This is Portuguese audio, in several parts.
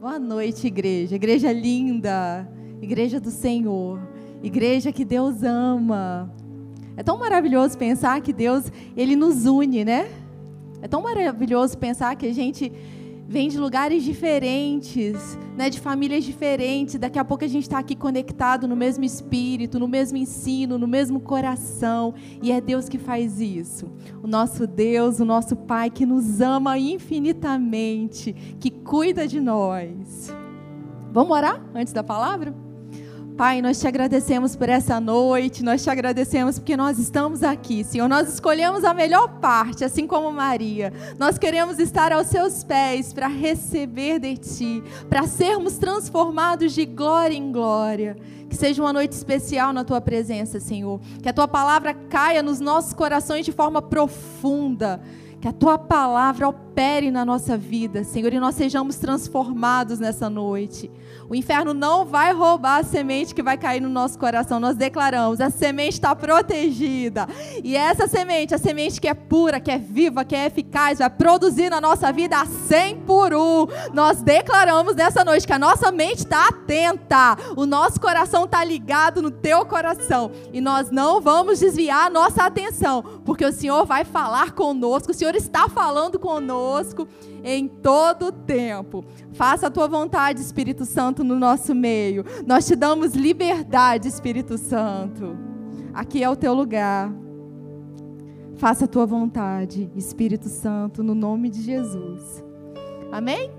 Boa noite, igreja. Igreja linda, igreja do Senhor, igreja que Deus ama. É tão maravilhoso pensar que Deus, ele nos une, né? É tão maravilhoso pensar que a gente vem de lugares diferentes, né, de famílias diferentes. Daqui a pouco a gente está aqui conectado no mesmo espírito, no mesmo ensino, no mesmo coração. E é Deus que faz isso. O nosso Deus, o nosso Pai que nos ama infinitamente, que cuida de nós. Vamos orar antes da palavra? Pai, nós te agradecemos por essa noite, nós te agradecemos porque nós estamos aqui, Senhor. Nós escolhemos a melhor parte, assim como Maria. Nós queremos estar aos seus pés para receber de ti, para sermos transformados de glória em glória. Que seja uma noite especial na tua presença, Senhor. Que a tua palavra caia nos nossos corações de forma profunda. Que a tua palavra opere na nossa vida, Senhor, e nós sejamos transformados nessa noite. O inferno não vai roubar a semente que vai cair no nosso coração. Nós declaramos: a semente está protegida. E essa semente, a semente que é pura, que é viva, que é eficaz, vai produzir na nossa vida a 100 por um. Nós declaramos nessa noite que a nossa mente está atenta, o nosso coração está ligado no teu coração. E nós não vamos desviar a nossa atenção, porque o Senhor vai falar conosco, o Senhor está falando conosco em todo o tempo. Faça a tua vontade, Espírito Santo, no nosso meio. Nós te damos liberdade, Espírito Santo. Aqui é o teu lugar. Faça a tua vontade, Espírito Santo, no nome de Jesus. Amém?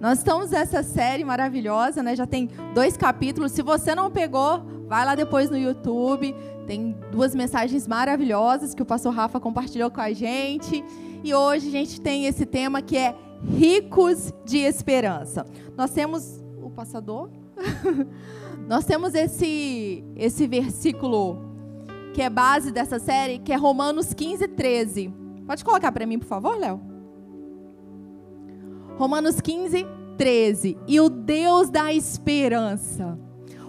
Nós estamos nessa série maravilhosa, né? Já tem dois capítulos. Se você não pegou, vai lá depois no YouTube. Tem duas mensagens maravilhosas que o pastor Rafa compartilhou com a gente. E hoje a gente tem esse tema que é ricos de esperança. Nós temos o passador. Nós temos esse esse versículo que é base dessa série, que é Romanos 15, 13. Pode colocar para mim, por favor, Léo? Romanos 15, 13. E o Deus da esperança.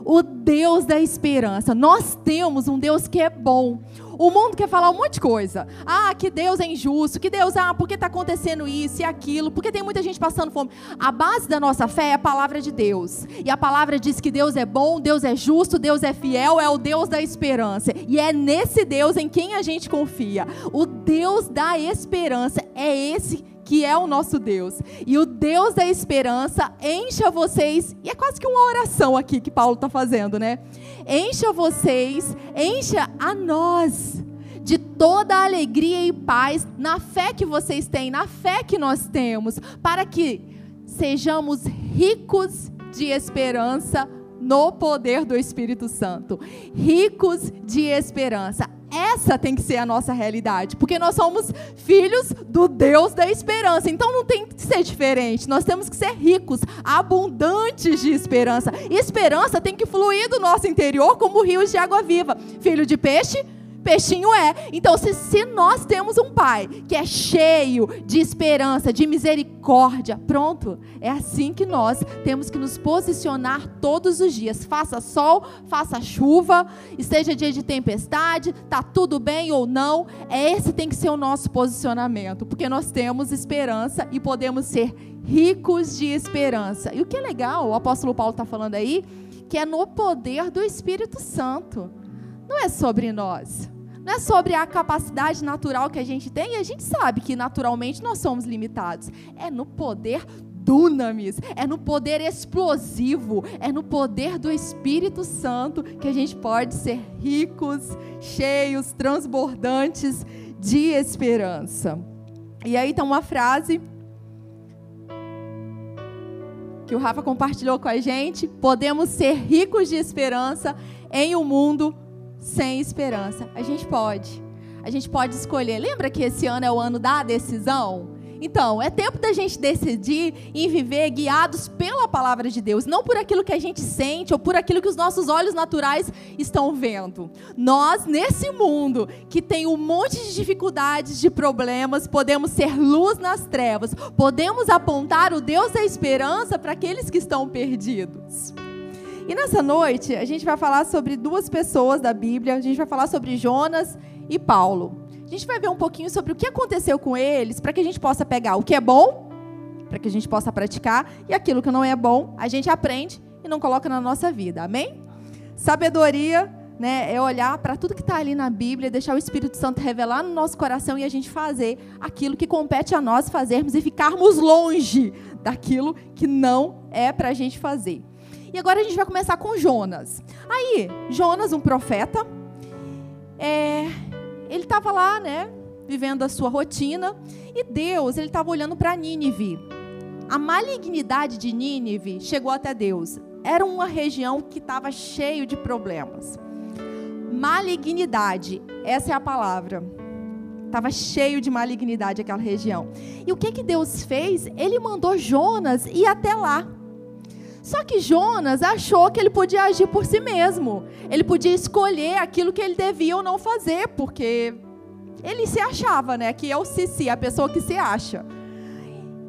O Deus da esperança. Nós temos um Deus que é bom. O mundo quer falar um monte de coisa. Ah, que Deus é injusto, que Deus, ah, por que está acontecendo isso e aquilo, porque tem muita gente passando fome. A base da nossa fé é a palavra de Deus. E a palavra diz que Deus é bom, Deus é justo, Deus é fiel, é o Deus da esperança. E é nesse Deus em quem a gente confia. O Deus da esperança é esse que é o nosso Deus. E o Deus da esperança encha vocês, e é quase que uma oração aqui que Paulo está fazendo, né? Encha vocês, encha a nós de toda a alegria e paz na fé que vocês têm, na fé que nós temos, para que sejamos ricos de esperança no poder do Espírito Santo. Ricos de esperança. Essa tem que ser a nossa realidade, porque nós somos filhos do Deus da esperança. Então não tem que ser diferente. Nós temos que ser ricos, abundantes de esperança. esperança tem que fluir do nosso interior como rios de água viva. Filho de peixe, peixinho é. Então, se, se nós temos um pai que é cheio de esperança, de misericórdia, pronto, é assim que nós temos que nos posicionar todos os dias. Faça sol, faça chuva, esteja dia de tempestade, tá tudo bem ou não, esse tem que ser o nosso posicionamento, porque nós temos esperança e podemos ser ricos de esperança. E o que é legal, o apóstolo Paulo está falando aí, que é no poder do Espírito Santo não é sobre nós. Não é sobre a capacidade natural que a gente tem, e a gente sabe que naturalmente nós somos limitados. É no poder dunamis, é no poder explosivo, é no poder do Espírito Santo que a gente pode ser ricos, cheios, transbordantes de esperança. E aí tem uma frase que o Rafa compartilhou com a gente: podemos ser ricos de esperança em um mundo sem esperança. A gente pode. A gente pode escolher. Lembra que esse ano é o ano da decisão? Então, é tempo da gente decidir em viver guiados pela palavra de Deus, não por aquilo que a gente sente ou por aquilo que os nossos olhos naturais estão vendo. Nós, nesse mundo que tem um monte de dificuldades, de problemas, podemos ser luz nas trevas, podemos apontar o Deus da esperança para aqueles que estão perdidos. E nessa noite, a gente vai falar sobre duas pessoas da Bíblia. A gente vai falar sobre Jonas e Paulo. A gente vai ver um pouquinho sobre o que aconteceu com eles, para que a gente possa pegar o que é bom para que a gente possa praticar, e aquilo que não é bom, a gente aprende e não coloca na nossa vida. Amém? Sabedoria né, é olhar para tudo que está ali na Bíblia, deixar o Espírito Santo revelar no nosso coração e a gente fazer aquilo que compete a nós fazermos e ficarmos longe daquilo que não é para a gente fazer. E agora a gente vai começar com Jonas. Aí, Jonas, um profeta, é, ele estava lá, né, vivendo a sua rotina, e Deus, ele estava olhando para Nínive. A malignidade de Nínive chegou até Deus. Era uma região que estava cheio de problemas. Malignidade, essa é a palavra. Estava cheio de malignidade aquela região. E o que que Deus fez? Ele mandou Jonas ir até lá. Só que Jonas achou que ele podia agir por si mesmo. Ele podia escolher aquilo que ele devia ou não fazer, porque ele se achava, né? Que é o Sissi, a pessoa que se acha.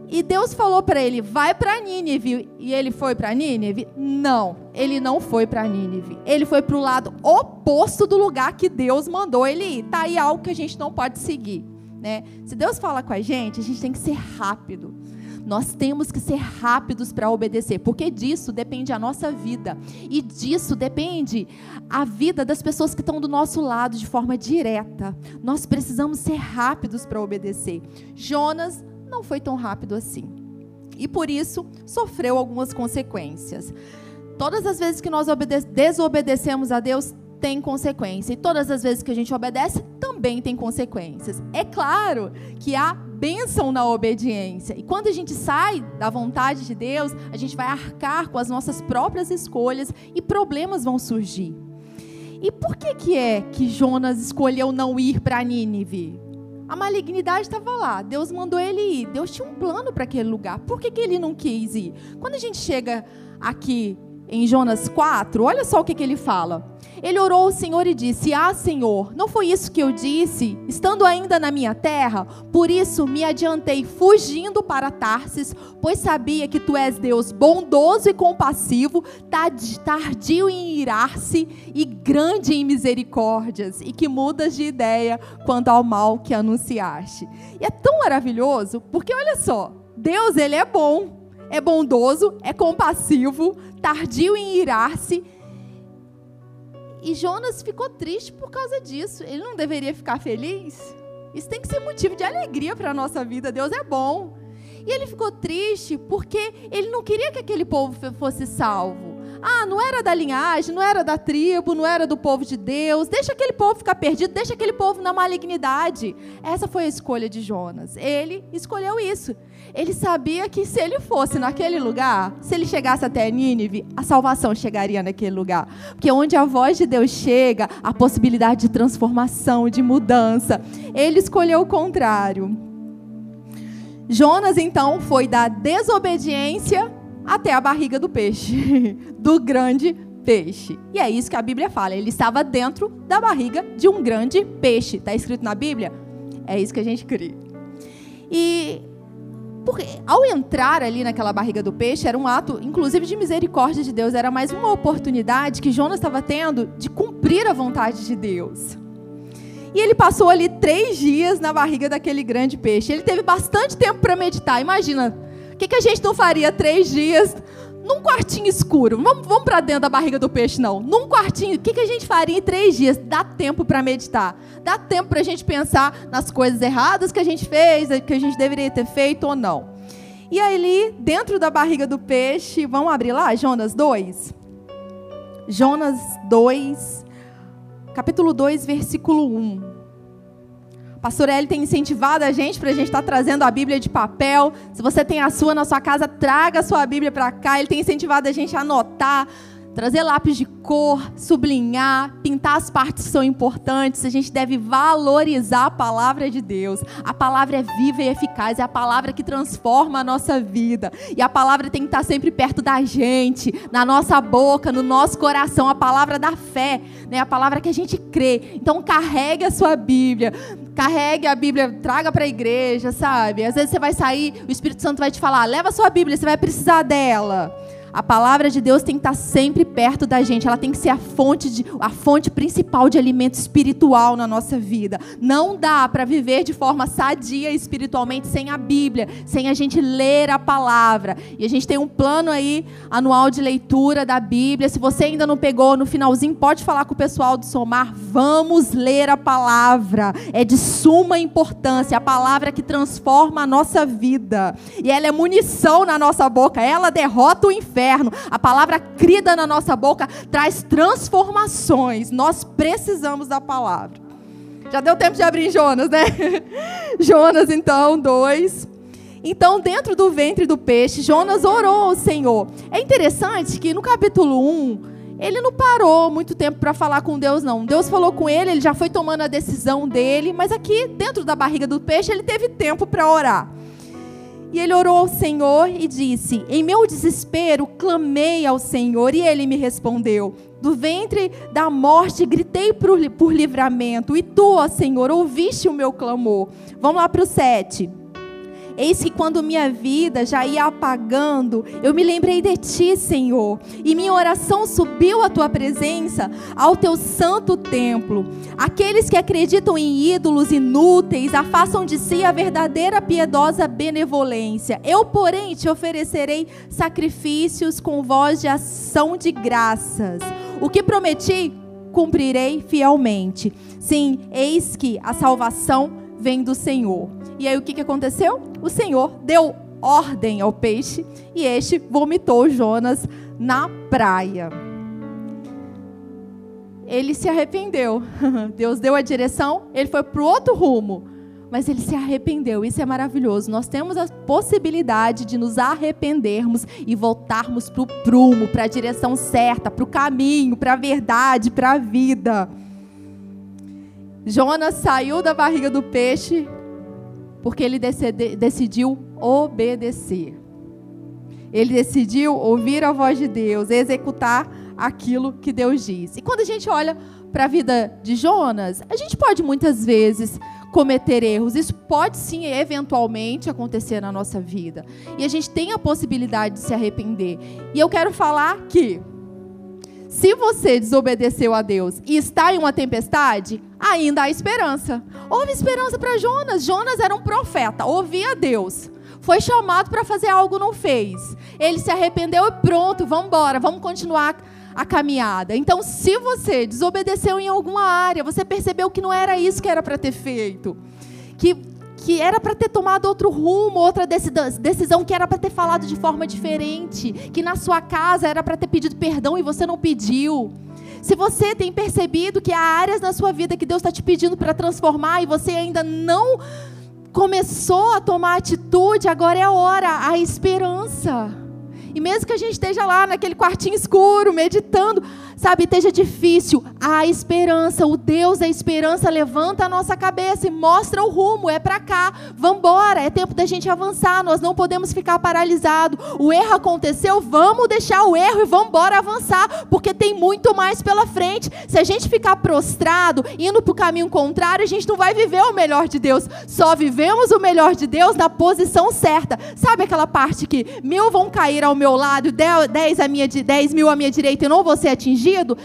E Deus falou para ele: vai para Nínive. E ele foi para Nínive? Não, ele não foi para Nínive. Ele foi para o lado oposto do lugar que Deus mandou ele ir. Tá aí algo que a gente não pode seguir. Né? Se Deus fala com a gente, a gente tem que ser rápido. Nós temos que ser rápidos para obedecer, porque disso depende a nossa vida. E disso depende a vida das pessoas que estão do nosso lado de forma direta. Nós precisamos ser rápidos para obedecer. Jonas não foi tão rápido assim. E por isso sofreu algumas consequências. Todas as vezes que nós desobedecemos a Deus, tem consequência. E todas as vezes que a gente obedece, também tem consequências. É claro que há bênção na obediência. E quando a gente sai da vontade de Deus, a gente vai arcar com as nossas próprias escolhas e problemas vão surgir. E por que, que é que Jonas escolheu não ir para Nínive? A malignidade estava lá, Deus mandou ele ir, Deus tinha um plano para aquele lugar. Por que, que ele não quis ir? Quando a gente chega aqui em Jonas 4, olha só o que, que ele fala. Ele orou ao Senhor e disse: Ah, Senhor, não foi isso que eu disse, estando ainda na minha terra? Por isso me adiantei fugindo para Tarsis, pois sabia que tu és Deus bondoso e compassivo, tardio em irar-se e grande em misericórdias, e que mudas de ideia quanto ao mal que anunciaste. E é tão maravilhoso, porque olha só, Deus, ele é bom, é bondoso, é compassivo, tardio em irar-se e Jonas ficou triste por causa disso. Ele não deveria ficar feliz? Isso tem que ser motivo de alegria para a nossa vida. Deus é bom. E ele ficou triste porque ele não queria que aquele povo fosse salvo. Ah, não era da linhagem, não era da tribo, não era do povo de Deus. Deixa aquele povo ficar perdido, deixa aquele povo na malignidade. Essa foi a escolha de Jonas. Ele escolheu isso. Ele sabia que se ele fosse naquele lugar, se ele chegasse até Nínive, a salvação chegaria naquele lugar. Porque onde a voz de Deus chega, a possibilidade de transformação, de mudança. Ele escolheu o contrário. Jonas, então, foi da desobediência até a barriga do peixe, do grande peixe. E é isso que a Bíblia fala. Ele estava dentro da barriga de um grande peixe. Está escrito na Bíblia? É isso que a gente crê. E porque ao entrar ali naquela barriga do peixe, era um ato, inclusive, de misericórdia de Deus. Era mais uma oportunidade que Jonas estava tendo de cumprir a vontade de Deus. E ele passou ali três dias na barriga daquele grande peixe. Ele teve bastante tempo para meditar. Imagina, o que, que a gente não faria três dias num quartinho escuro. Vamos, vamos para dentro da barriga do peixe, não. Num quartinho, o que, que a gente faria em três dias? Dá tempo para meditar. Dá tempo para a gente pensar nas coisas erradas que a gente fez, que a gente deveria ter feito ou não. E aí, dentro da barriga do peixe, vamos abrir lá, Jonas 2? Jonas 2, capítulo 2, versículo 1. Pastor Eli tem incentivado a gente para a gente estar tá trazendo a Bíblia de papel. Se você tem a sua na sua casa, traga a sua Bíblia para cá. Ele tem incentivado a gente a anotar, trazer lápis de cor, sublinhar, pintar as partes que são importantes. A gente deve valorizar a palavra de Deus. A palavra é viva e eficaz, é a palavra que transforma a nossa vida. E a palavra tem que estar sempre perto da gente, na nossa boca, no nosso coração, a palavra da fé, né? A palavra que a gente crê. Então carregue a sua Bíblia. Carregue a Bíblia, traga para a igreja, sabe? Às vezes você vai sair, o Espírito Santo vai te falar: "Leva a sua Bíblia, você vai precisar dela". A palavra de Deus tem que estar sempre perto da gente. Ela tem que ser a fonte, de, a fonte principal de alimento espiritual na nossa vida. Não dá para viver de forma sadia espiritualmente sem a Bíblia, sem a gente ler a palavra. E a gente tem um plano aí anual de leitura da Bíblia. Se você ainda não pegou no finalzinho, pode falar com o pessoal do Somar. Vamos ler a palavra. É de suma importância. A palavra que transforma a nossa vida. E ela é munição na nossa boca. Ela derrota o inferno A palavra crida na nossa boca traz transformações. Nós precisamos da palavra. Já deu tempo de abrir Jonas, né? Jonas, então, dois. Então, dentro do ventre do peixe, Jonas orou ao Senhor. É interessante que no capítulo 1, ele não parou muito tempo para falar com Deus, não. Deus falou com ele, ele já foi tomando a decisão dele, mas aqui, dentro da barriga do peixe, ele teve tempo para orar. E ele orou ao Senhor e disse: Em meu desespero, clamei ao Senhor e ele me respondeu. Do ventre da morte gritei por, por livramento, e tu, ó Senhor, ouviste o meu clamor. Vamos lá para o 7. Eis que quando minha vida já ia apagando, eu me lembrei de ti, Senhor, e minha oração subiu à tua presença, ao teu santo templo. Aqueles que acreditam em ídolos inúteis afastam de si a verdadeira piedosa benevolência. Eu, porém, te oferecerei sacrifícios com voz de ação de graças. O que prometi, cumprirei fielmente. Sim, eis que a salvação vem do Senhor. E aí o que, que aconteceu? O Senhor deu ordem ao peixe e este vomitou Jonas na praia. Ele se arrependeu. Deus deu a direção, ele foi para o outro rumo. Mas ele se arrependeu. Isso é maravilhoso. Nós temos a possibilidade de nos arrependermos e voltarmos para o prumo, para a direção certa, para o caminho, para a verdade, para a vida. Jonas saiu da barriga do peixe porque ele decidiu obedecer. Ele decidiu ouvir a voz de Deus, executar aquilo que Deus diz. E quando a gente olha para a vida de Jonas, a gente pode muitas vezes cometer erros. Isso pode sim, eventualmente, acontecer na nossa vida. E a gente tem a possibilidade de se arrepender. E eu quero falar que se você desobedeceu a Deus e está em uma tempestade, ainda há esperança. Houve esperança para Jonas. Jonas era um profeta, ouvia Deus. Foi chamado para fazer algo, não fez. Ele se arrependeu e pronto, vamos embora, vamos continuar a caminhada. Então, se você desobedeceu em alguma área, você percebeu que não era isso que era para ter feito, que que era para ter tomado outro rumo, outra decisão, que era para ter falado de forma diferente, que na sua casa era para ter pedido perdão e você não pediu. Se você tem percebido que há áreas na sua vida que Deus está te pedindo para transformar e você ainda não começou a tomar atitude, agora é a hora, a esperança. E mesmo que a gente esteja lá naquele quartinho escuro, meditando, sabe, esteja difícil, há esperança. O Deus da esperança levanta a nossa cabeça e mostra o rumo. É para cá, vamos embora. É tempo da gente avançar. Nós não podemos ficar paralisados. O erro aconteceu, vamos deixar o erro e vamos embora avançar, porque tem muito mais pela frente. Se a gente ficar prostrado, indo para o caminho contrário, a gente não vai viver o melhor de Deus. Só vivemos o melhor de Deus na posição certa. Sabe aquela parte que mil vão cair ao meu lado, dez, a minha, dez mil à minha direita, eu não vou ser atingido.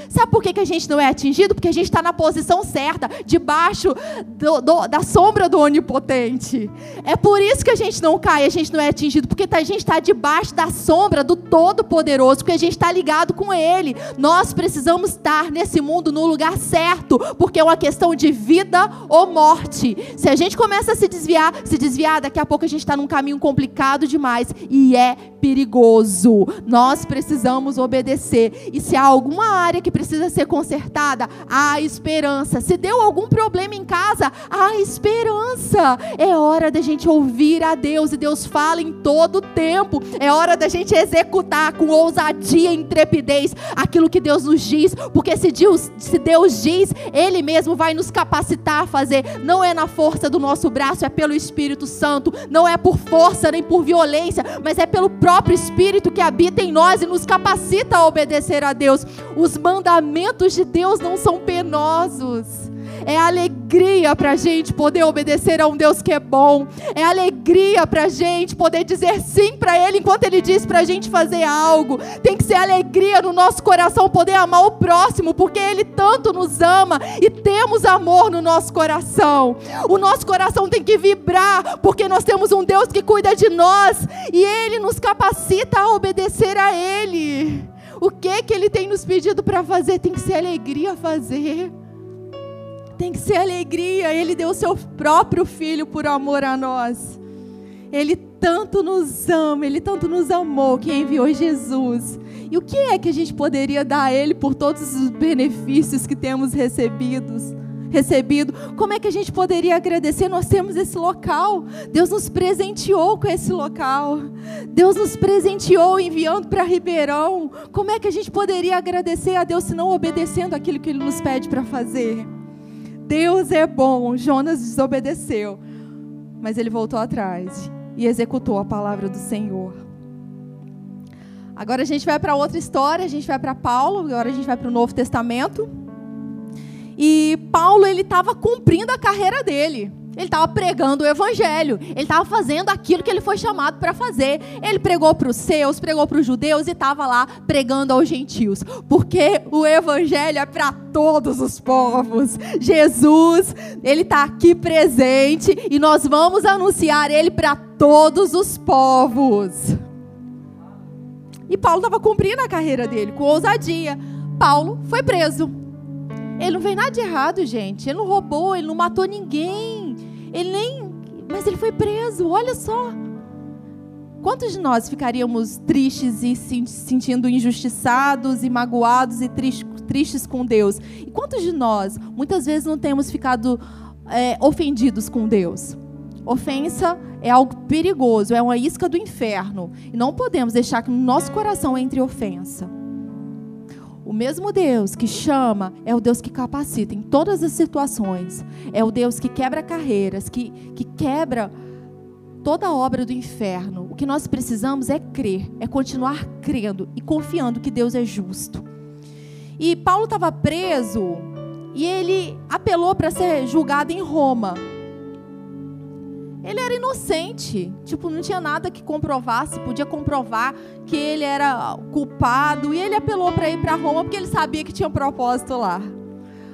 Sabe por que, que a gente não é atingido? Porque a gente está na posição certa, debaixo do, do, da sombra do onipotente. É por isso que a gente não cai, a gente não é atingido, porque a gente está debaixo da sombra do Todo-Poderoso, porque a gente está ligado com Ele. Nós precisamos estar nesse mundo no lugar certo, porque é uma questão de vida ou morte. Se a gente começa a se desviar, se desviar, daqui a pouco a gente está num caminho complicado demais e é perigoso. Nós precisamos obedecer. E se há alguma área que precisa ser consertada, há esperança. Se deu algum problema em casa, há esperança. É hora da gente ouvir a Deus e Deus fala em todo o tempo. É hora da gente executar com ousadia e intrepidez aquilo que Deus nos diz, porque se Deus, se Deus diz, Ele mesmo vai nos capacitar a fazer. Não é na força do nosso braço, é pelo Espírito Santo. Não é por força nem por violência, mas é pelo próprio Espírito que habita em nós e nos capacita a obedecer a Deus. Os mandamentos de Deus não são penosos. É alegria para a gente poder obedecer a um Deus que é bom. É alegria para a gente poder dizer sim para Ele enquanto Ele diz para a gente fazer algo. Tem que ser alegria no nosso coração poder amar o próximo, porque Ele tanto nos ama e temos amor no nosso coração. O nosso coração tem que vibrar, porque nós temos um Deus que cuida de nós e Ele nos capacita a obedecer a Ele. O que que Ele tem nos pedido para fazer? Tem que ser alegria fazer. Tem que ser alegria. Ele deu o seu próprio filho por amor a nós. Ele tanto nos ama, Ele tanto nos amou que enviou Jesus. E o que é que a gente poderia dar a Ele por todos os benefícios que temos recebidos? Recebido. Como é que a gente poderia agradecer? Nós temos esse local. Deus nos presenteou com esse local. Deus nos presenteou enviando para Ribeirão. Como é que a gente poderia agradecer a Deus se não obedecendo aquilo que Ele nos pede para fazer? Deus é bom. Jonas desobedeceu, mas ele voltou atrás e executou a palavra do Senhor. Agora a gente vai para outra história, a gente vai para Paulo, agora a gente vai para o Novo Testamento. E Paulo ele estava cumprindo a carreira dele. Ele estava pregando o evangelho. Ele estava fazendo aquilo que ele foi chamado para fazer. Ele pregou para os seus, pregou para os judeus e estava lá pregando aos gentios. Porque o evangelho é para todos os povos. Jesus, ele está aqui presente e nós vamos anunciar ele para todos os povos. E Paulo estava cumprindo a carreira dele com ousadia. Paulo foi preso. Ele não fez nada de errado, gente. Ele não roubou, ele não matou ninguém. Ele nem. Mas ele foi preso, olha só. Quantos de nós ficaríamos tristes e se sentindo injustiçados e magoados e tristes com Deus? E quantos de nós, muitas vezes, não temos ficado é, ofendidos com Deus? Ofensa é algo perigoso, é uma isca do inferno. E não podemos deixar que no nosso coração entre ofensa. O mesmo Deus que chama é o Deus que capacita em todas as situações. É o Deus que quebra carreiras, que, que quebra toda a obra do inferno. O que nós precisamos é crer, é continuar crendo e confiando que Deus é justo. E Paulo estava preso e ele apelou para ser julgado em Roma. Ele era inocente, tipo, não tinha nada que comprovasse, podia comprovar que ele era culpado, e ele apelou para ir para Roma porque ele sabia que tinha um propósito lá.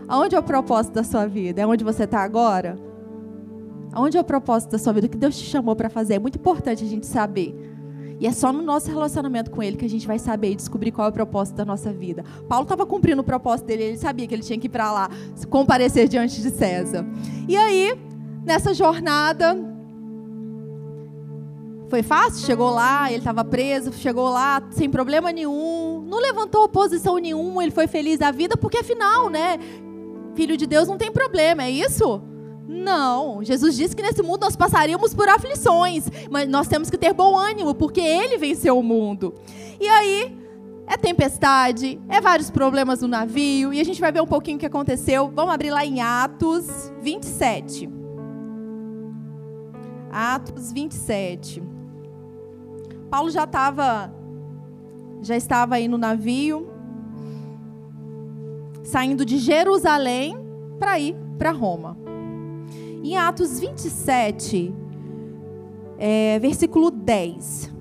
Aonde é o propósito da sua vida? É onde você está agora? Aonde é o propósito da sua vida? O que Deus te chamou para fazer? É muito importante a gente saber. E é só no nosso relacionamento com Ele que a gente vai saber e descobrir qual é o propósito da nossa vida. Paulo estava cumprindo o propósito dele, ele sabia que ele tinha que ir para lá, comparecer diante de César. E aí, nessa jornada, foi fácil? Chegou lá, ele estava preso, chegou lá sem problema nenhum, não levantou oposição nenhuma, ele foi feliz da vida, porque afinal, né? Filho de Deus não tem problema, é isso? Não, Jesus disse que nesse mundo nós passaríamos por aflições, mas nós temos que ter bom ânimo, porque Ele venceu o mundo. E aí, é tempestade, é vários problemas no navio, e a gente vai ver um pouquinho o que aconteceu. Vamos abrir lá em Atos 27. Atos 27. Paulo já estava já estava aí no navio, saindo de Jerusalém para ir para Roma. Em Atos 27, é, versículo 10,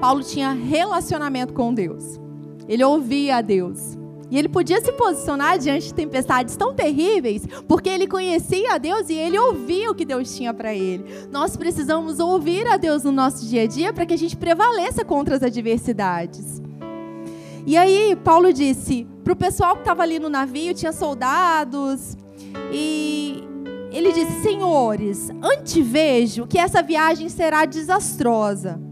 Paulo tinha relacionamento com Deus. Ele ouvia a Deus. E ele podia se posicionar diante de tempestades tão terríveis, porque ele conhecia a Deus e ele ouvia o que Deus tinha para ele. Nós precisamos ouvir a Deus no nosso dia a dia para que a gente prevaleça contra as adversidades. E aí, Paulo disse para o pessoal que estava ali no navio, tinha soldados, e ele disse: Senhores, antevejo que essa viagem será desastrosa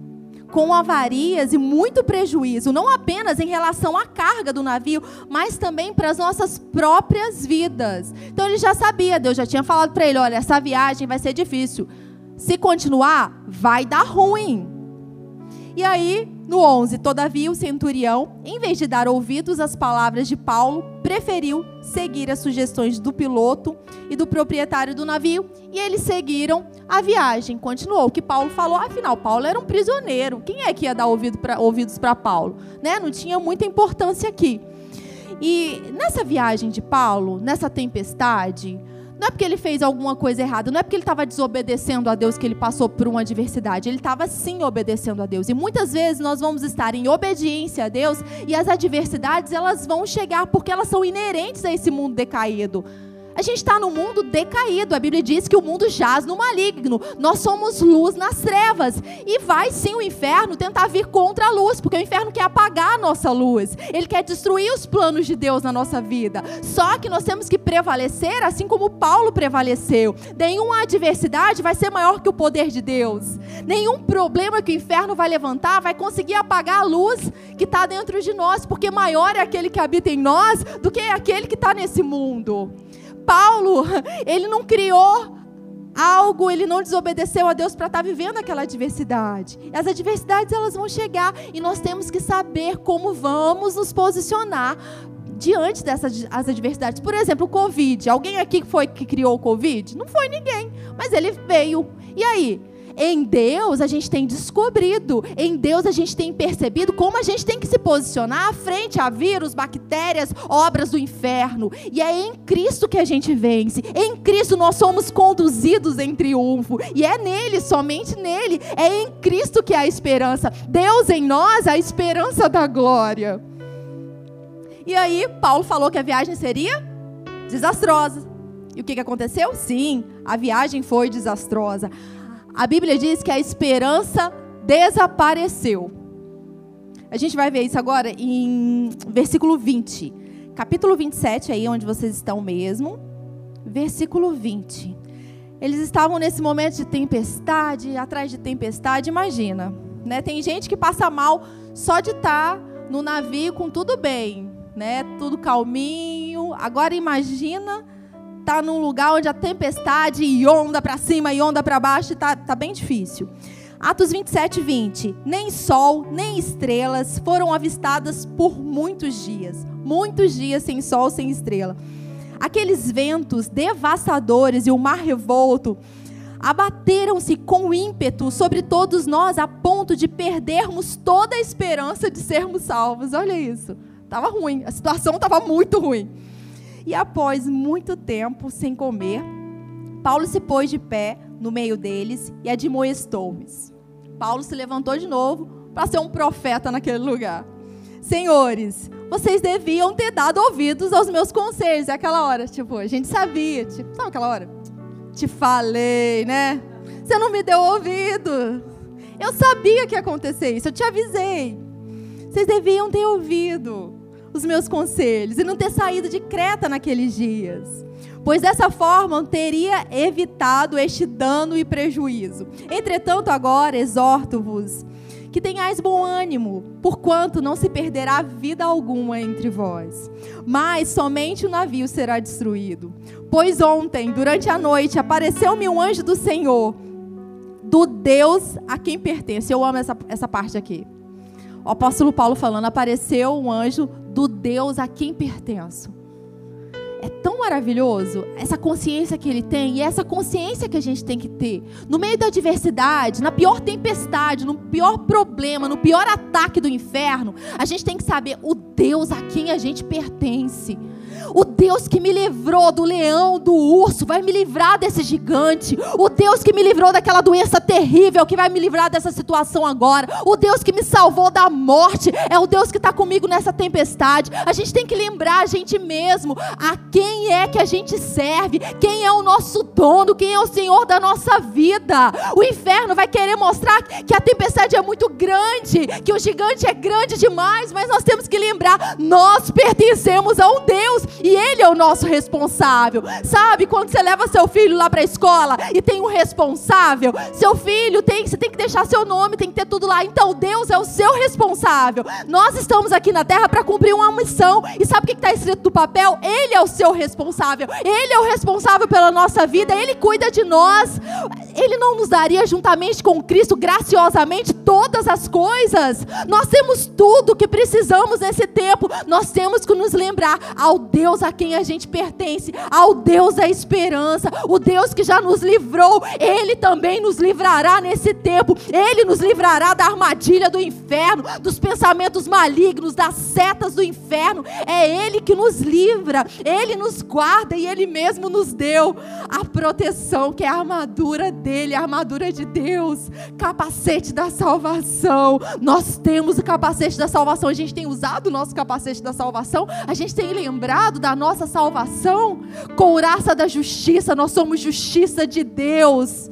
com avarias e muito prejuízo, não apenas em relação à carga do navio, mas também para as nossas próprias vidas. Então ele já sabia, Deus já tinha falado para ele: olha, essa viagem vai ser difícil. Se continuar, vai dar ruim. E aí, no 11, todavia o centurião, em vez de dar ouvidos às palavras de Paulo, preferiu seguir as sugestões do piloto e do proprietário do navio, e eles seguiram a viagem. Continuou o que Paulo falou, afinal, Paulo era um prisioneiro. Quem é que ia dar ouvido pra, ouvidos para Paulo? Né? Não tinha muita importância aqui. E nessa viagem de Paulo, nessa tempestade, não é porque ele fez alguma coisa errada, não é porque ele estava desobedecendo a Deus que ele passou por uma adversidade. Ele estava sim obedecendo a Deus. E muitas vezes nós vamos estar em obediência a Deus e as adversidades elas vão chegar porque elas são inerentes a esse mundo decaído. A gente está no mundo decaído. A Bíblia diz que o mundo jaz no maligno. Nós somos luz nas trevas. E vai sim o inferno tentar vir contra a luz, porque o inferno quer apagar a nossa luz. Ele quer destruir os planos de Deus na nossa vida. Só que nós temos que prevalecer assim como Paulo prevaleceu. Nenhuma adversidade vai ser maior que o poder de Deus. Nenhum problema que o inferno vai levantar vai conseguir apagar a luz que está dentro de nós, porque maior é aquele que habita em nós do que aquele que está nesse mundo. Paulo, ele não criou algo, ele não desobedeceu a Deus para estar tá vivendo aquela adversidade. As adversidades elas vão chegar e nós temos que saber como vamos nos posicionar diante dessas as adversidades. Por exemplo, o Covid. Alguém aqui foi que criou o Covid? Não foi ninguém, mas ele veio. E aí? Em Deus a gente tem descobrido, em Deus a gente tem percebido como a gente tem que se posicionar frente a vírus, bactérias, obras do inferno. E é em Cristo que a gente vence. Em Cristo nós somos conduzidos em triunfo. E é nele, somente nele, é em Cristo que há a esperança. Deus em nós, a esperança da glória. E aí, Paulo falou que a viagem seria desastrosa. E o que aconteceu? Sim, a viagem foi desastrosa a Bíblia diz que a esperança desapareceu. A gente vai ver isso agora em versículo 20. Capítulo 27, aí onde vocês estão mesmo. Versículo 20. Eles estavam nesse momento de tempestade, atrás de tempestade, imagina. Né? Tem gente que passa mal só de estar no navio com tudo bem, né? Tudo calminho. Agora imagina está num lugar onde a tempestade e onda para cima e onda para baixo está tá bem difícil. Atos 27, 20. Nem sol, nem estrelas foram avistadas por muitos dias. Muitos dias sem sol, sem estrela. Aqueles ventos devastadores e o mar revolto abateram-se com ímpeto sobre todos nós a ponto de perdermos toda a esperança de sermos salvos. Olha isso. Estava ruim, a situação estava muito ruim. E após muito tempo sem comer, Paulo se pôs de pé no meio deles e admoestou-os. Paulo se levantou de novo para ser um profeta naquele lugar. Senhores, vocês deviam ter dado ouvidos aos meus conselhos. É aquela hora, tipo, a gente sabia, tipo, sabe aquela hora? Te falei, né? Você não me deu ouvido. Eu sabia que ia acontecer isso, eu te avisei. Vocês deviam ter ouvido os meus conselhos e não ter saído de Creta naqueles dias. Pois dessa forma teria evitado este dano e prejuízo. Entretanto, agora exorto-vos que tenhais bom ânimo, porquanto não se perderá vida alguma entre vós, mas somente o navio será destruído. Pois ontem, durante a noite, apareceu-me um anjo do Senhor, do Deus a quem pertence. Eu amo essa, essa parte aqui. O apóstolo Paulo falando: apareceu um anjo do Deus a quem pertenço. É tão maravilhoso essa consciência que ele tem e essa consciência que a gente tem que ter. No meio da adversidade, na pior tempestade, no pior problema, no pior ataque do inferno, a gente tem que saber o Deus a quem a gente pertence. Deus que me livrou do leão, do urso, vai me livrar desse gigante. O Deus que me livrou daquela doença terrível, que vai me livrar dessa situação agora. O Deus que me salvou da morte, é o Deus que está comigo nessa tempestade. A gente tem que lembrar a gente mesmo a quem é que a gente serve, quem é o nosso dono, quem é o Senhor da nossa vida. O inferno vai querer mostrar que a tempestade é muito grande, que o gigante é grande demais, mas nós temos que lembrar: nós pertencemos a um Deus e Ele é o nosso responsável. Sabe, quando você leva seu filho lá para a escola e tem um responsável, seu filho tem, você tem que deixar seu nome, tem que ter tudo lá. Então Deus é o seu responsável. Nós estamos aqui na terra para cumprir uma missão. E sabe o que está escrito no papel? Ele é o seu responsável. Ele é o responsável pela nossa vida. Ele cuida de nós. Ele não nos daria juntamente com Cristo graciosamente todas as coisas. Nós temos tudo que precisamos nesse tempo. Nós temos que nos lembrar ao Deus a quem a gente pertence, ao Deus da esperança, o Deus que já nos livrou, Ele também nos livrará nesse tempo, Ele nos livrará da armadilha do inferno, dos pensamentos malignos, das setas do inferno. É Ele que nos livra, Ele nos guarda e Ele mesmo nos deu a proteção, que é a armadura dele, a armadura de Deus, capacete da salvação. Nós temos o capacete da salvação, a gente tem usado o nosso capacete da salvação, a gente tem lembrado da nossa salvação, couraça da justiça, nós somos justiça de Deus.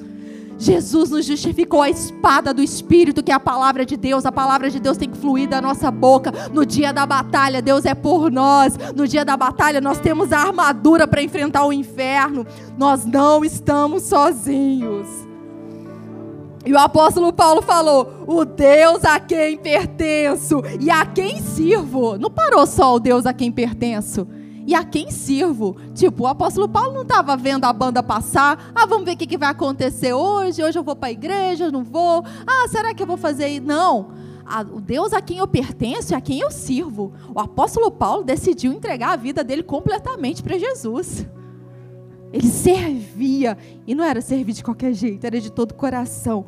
Jesus nos justificou a espada do Espírito, que é a palavra de Deus. A palavra de Deus tem que fluir da nossa boca. No dia da batalha, Deus é por nós. No dia da batalha, nós temos a armadura para enfrentar o inferno. Nós não estamos sozinhos. E o apóstolo Paulo falou: o Deus a quem pertenço e a quem sirvo. Não parou só o Deus a quem pertenço e a quem sirvo. Tipo, o apóstolo Paulo não estava vendo a banda passar. Ah, vamos ver o que, que vai acontecer hoje. Hoje eu vou para a igreja, não vou. Ah, será que eu vou fazer isso? Não. o Deus a quem eu pertenço e a quem eu sirvo. O apóstolo Paulo decidiu entregar a vida dele completamente para Jesus. Ele servia. E não era servir de qualquer jeito, era de todo o coração.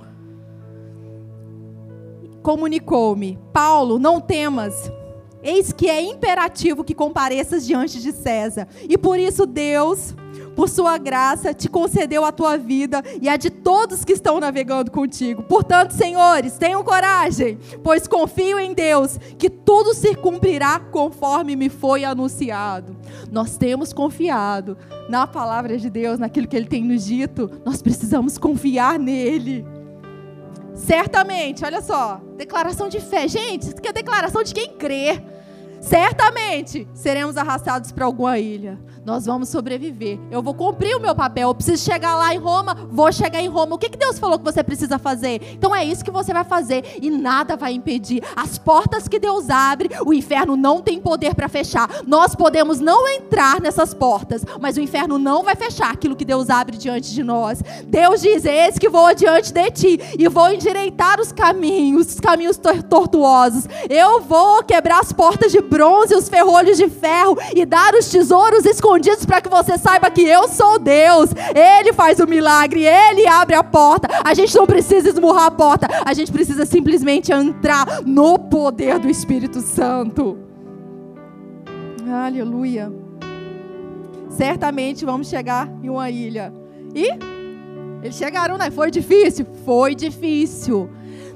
Comunicou-me: Paulo, não temas Eis que é imperativo que compareças diante de César. E por isso Deus, por sua graça, te concedeu a tua vida e a de todos que estão navegando contigo. Portanto, senhores, tenham coragem, pois confio em Deus, que tudo se cumprirá conforme me foi anunciado. Nós temos confiado na palavra de Deus, naquilo que ele tem nos dito. Nós precisamos confiar nele. Certamente, olha só, declaração de fé. Gente, isso aqui é declaração de quem crê. Certamente seremos arrastados para alguma ilha. Nós vamos sobreviver. Eu vou cumprir o meu papel. Eu preciso chegar lá em Roma. Vou chegar em Roma. O que, que Deus falou que você precisa fazer? Então é isso que você vai fazer. E nada vai impedir. As portas que Deus abre, o inferno não tem poder para fechar. Nós podemos não entrar nessas portas, mas o inferno não vai fechar aquilo que Deus abre diante de nós. Deus diz: Eis que vou adiante de ti e vou endireitar os caminhos, os caminhos tortuosos. Eu vou quebrar as portas de bronze, os ferrolhos de ferro e dar os tesouros escondidos para que você saiba que eu sou Deus. Ele faz o milagre, ele abre a porta. A gente não precisa esmurrar a porta, a gente precisa simplesmente entrar no poder do Espírito Santo. Aleluia. Certamente vamos chegar em uma ilha. E eles chegaram, né? Foi difícil? Foi difícil.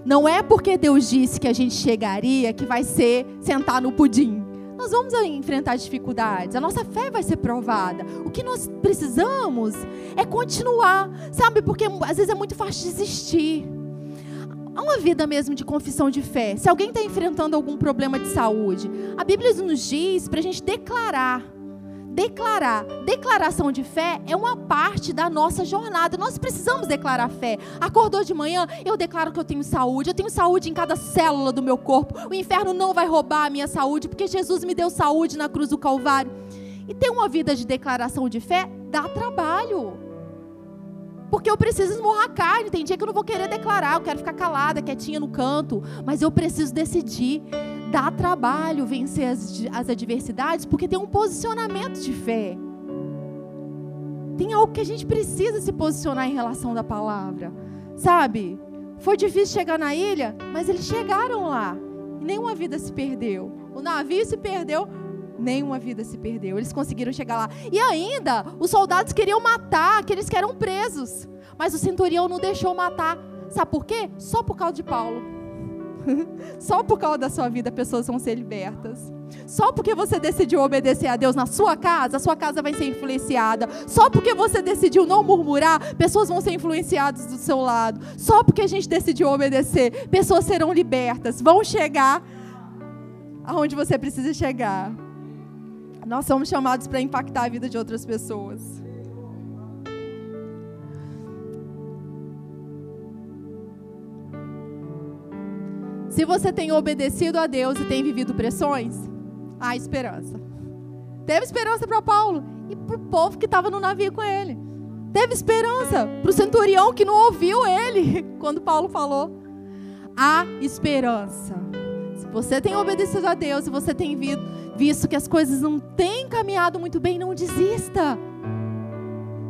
Não é porque Deus disse que a gente chegaria que vai ser sentar no pudim. Nós vamos enfrentar dificuldades, a nossa fé vai ser provada. O que nós precisamos é continuar, sabe? Porque às vezes é muito fácil desistir. Há uma vida mesmo de confissão de fé. Se alguém está enfrentando algum problema de saúde, a Bíblia nos diz para a gente declarar declarar. Declaração de fé é uma parte da nossa jornada. Nós precisamos declarar fé. Acordou de manhã, eu declaro que eu tenho saúde. Eu tenho saúde em cada célula do meu corpo. O inferno não vai roubar a minha saúde, porque Jesus me deu saúde na cruz do Calvário. E ter uma vida de declaração de fé dá trabalho. Porque eu preciso esmurrar a carne. Tem dia que eu não vou querer declarar, eu quero ficar calada, quietinha no canto. Mas eu preciso decidir dá trabalho vencer as, as adversidades, porque tem um posicionamento de fé. Tem algo que a gente precisa se posicionar em relação da palavra. Sabe? Foi difícil chegar na ilha, mas eles chegaram lá. E nenhuma vida se perdeu. O navio se perdeu, nenhuma vida se perdeu. Eles conseguiram chegar lá. E ainda, os soldados queriam matar aqueles que eram presos. Mas o centurião não deixou matar. Sabe por quê? Só por causa de Paulo. Só por causa da sua vida, pessoas vão ser libertas. Só porque você decidiu obedecer a Deus na sua casa, a sua casa vai ser influenciada. Só porque você decidiu não murmurar, pessoas vão ser influenciadas do seu lado. Só porque a gente decidiu obedecer, pessoas serão libertas, vão chegar aonde você precisa chegar. Nós somos chamados para impactar a vida de outras pessoas. Se você tem obedecido a Deus e tem vivido pressões, há esperança. Teve esperança para Paulo e para o povo que estava no navio com ele. Teve esperança para o centurião que não ouviu ele quando Paulo falou. Há esperança. Você tem obedecido a Deus e você tem visto que as coisas não têm caminhado muito bem, não desista.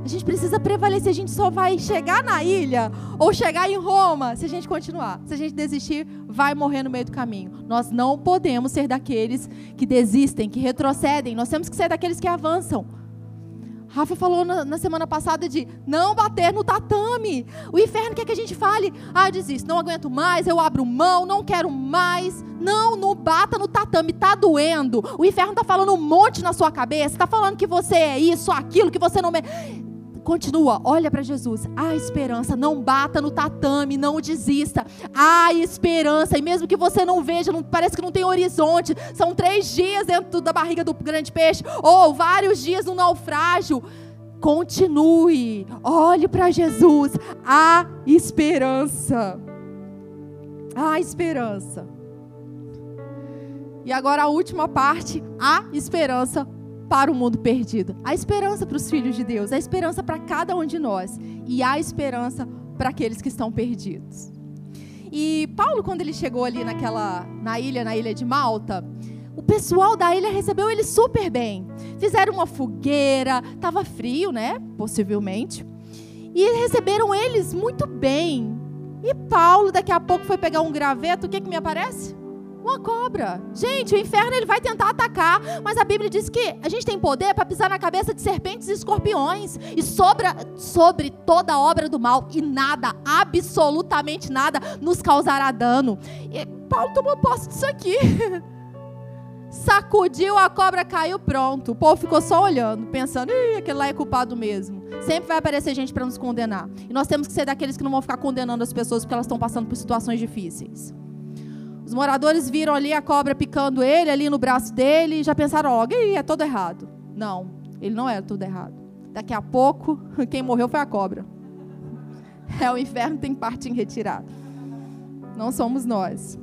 A gente precisa prevalecer. A gente só vai chegar na ilha ou chegar em Roma se a gente continuar. Se a gente desistir, vai morrer no meio do caminho. Nós não podemos ser daqueles que desistem, que retrocedem. Nós temos que ser daqueles que avançam. Rafa falou na, na, semana passada de não bater no tatame. O inferno quer que a gente fale, ah, eu desisto, não aguento mais, eu abro mão, não quero mais. Não, não bata no tatame, tá doendo. O inferno tá falando um monte na sua cabeça, tá falando que você é isso, aquilo, que você não continua, olha para Jesus. Há esperança, não bata no tatame, não desista. Há esperança, e mesmo que você não veja, não, parece que não tem horizonte, são três dias dentro da barriga do grande peixe, ou vários dias no naufrágio. Continue, olhe para Jesus. Há esperança. Há esperança. E agora a última parte, há esperança para o mundo perdido. Há esperança para os filhos de Deus, há esperança para cada um de nós e há esperança para aqueles que estão perdidos. E Paulo, quando ele chegou ali naquela na ilha, na ilha de Malta, o pessoal da ilha recebeu ele super bem. Fizeram uma fogueira, estava frio, né? Possivelmente. E receberam eles muito bem. E Paulo, daqui a pouco, foi pegar um graveto. O que, que me aparece? Uma cobra. Gente, o inferno ele vai tentar atacar, mas a Bíblia diz que a gente tem poder para pisar na cabeça de serpentes e escorpiões e sobra, sobre toda obra do mal e nada, absolutamente nada nos causará dano. E Paulo tomou posse disso aqui. Sacudiu, a cobra caiu, pronto. O povo ficou só olhando, pensando, Ih, aquele lá é culpado mesmo. Sempre vai aparecer gente para nos condenar. E nós temos que ser daqueles que não vão ficar condenando as pessoas porque elas estão passando por situações difíceis. Os moradores viram ali a cobra picando ele, ali no braço dele, e já pensaram logo, Ih, é todo errado. Não, ele não era tudo errado. Daqui a pouco, quem morreu foi a cobra. É o inferno tem parte em retirada. Não somos nós.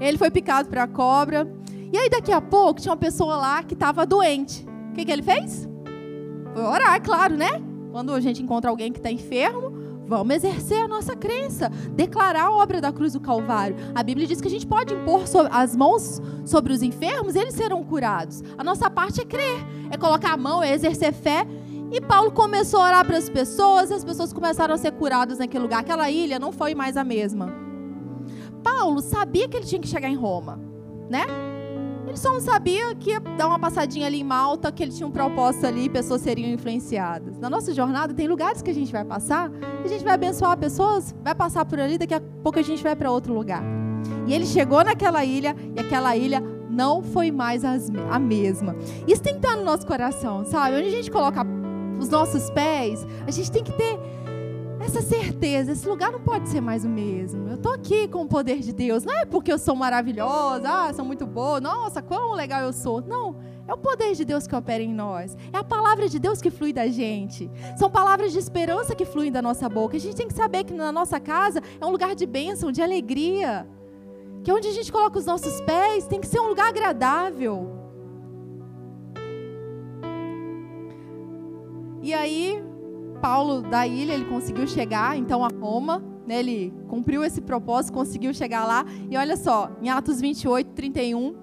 Ele foi picado para a cobra. E aí, daqui a pouco, tinha uma pessoa lá que estava doente. O que, que ele fez? Foi orar, claro, né? Quando a gente encontra alguém que está enfermo, Vamos exercer a nossa crença, declarar a obra da cruz do Calvário. A Bíblia diz que a gente pode impor as mãos sobre os enfermos e eles serão curados. A nossa parte é crer, é colocar a mão, é exercer fé. E Paulo começou a orar para as pessoas, e as pessoas começaram a ser curadas naquele lugar. Aquela ilha não foi mais a mesma. Paulo sabia que ele tinha que chegar em Roma, né? Não sabia que ia dar uma passadinha ali em Malta, que ele tinha um propósito ali pessoas seriam influenciadas. Na nossa jornada, tem lugares que a gente vai passar, a gente vai abençoar pessoas, vai passar por ali, daqui a pouco a gente vai para outro lugar. E ele chegou naquela ilha, e aquela ilha não foi mais a mesma. Isso tem que estar no nosso coração, sabe? Onde a gente coloca os nossos pés, a gente tem que ter essa certeza, esse lugar não pode ser mais o mesmo. Eu estou aqui com o poder de Deus. Não é porque eu sou maravilhosa, ah, sou muito boa, nossa, quão legal eu sou. Não, é o poder de Deus que opera em nós. É a palavra de Deus que flui da gente. São palavras de esperança que fluem da nossa boca. A gente tem que saber que na nossa casa é um lugar de bênção, de alegria. Que onde a gente coloca os nossos pés tem que ser um lugar agradável. E aí, Paulo da ilha, ele conseguiu chegar então a Roma, né, ele cumpriu esse propósito, conseguiu chegar lá. E olha só, em Atos 28, 31,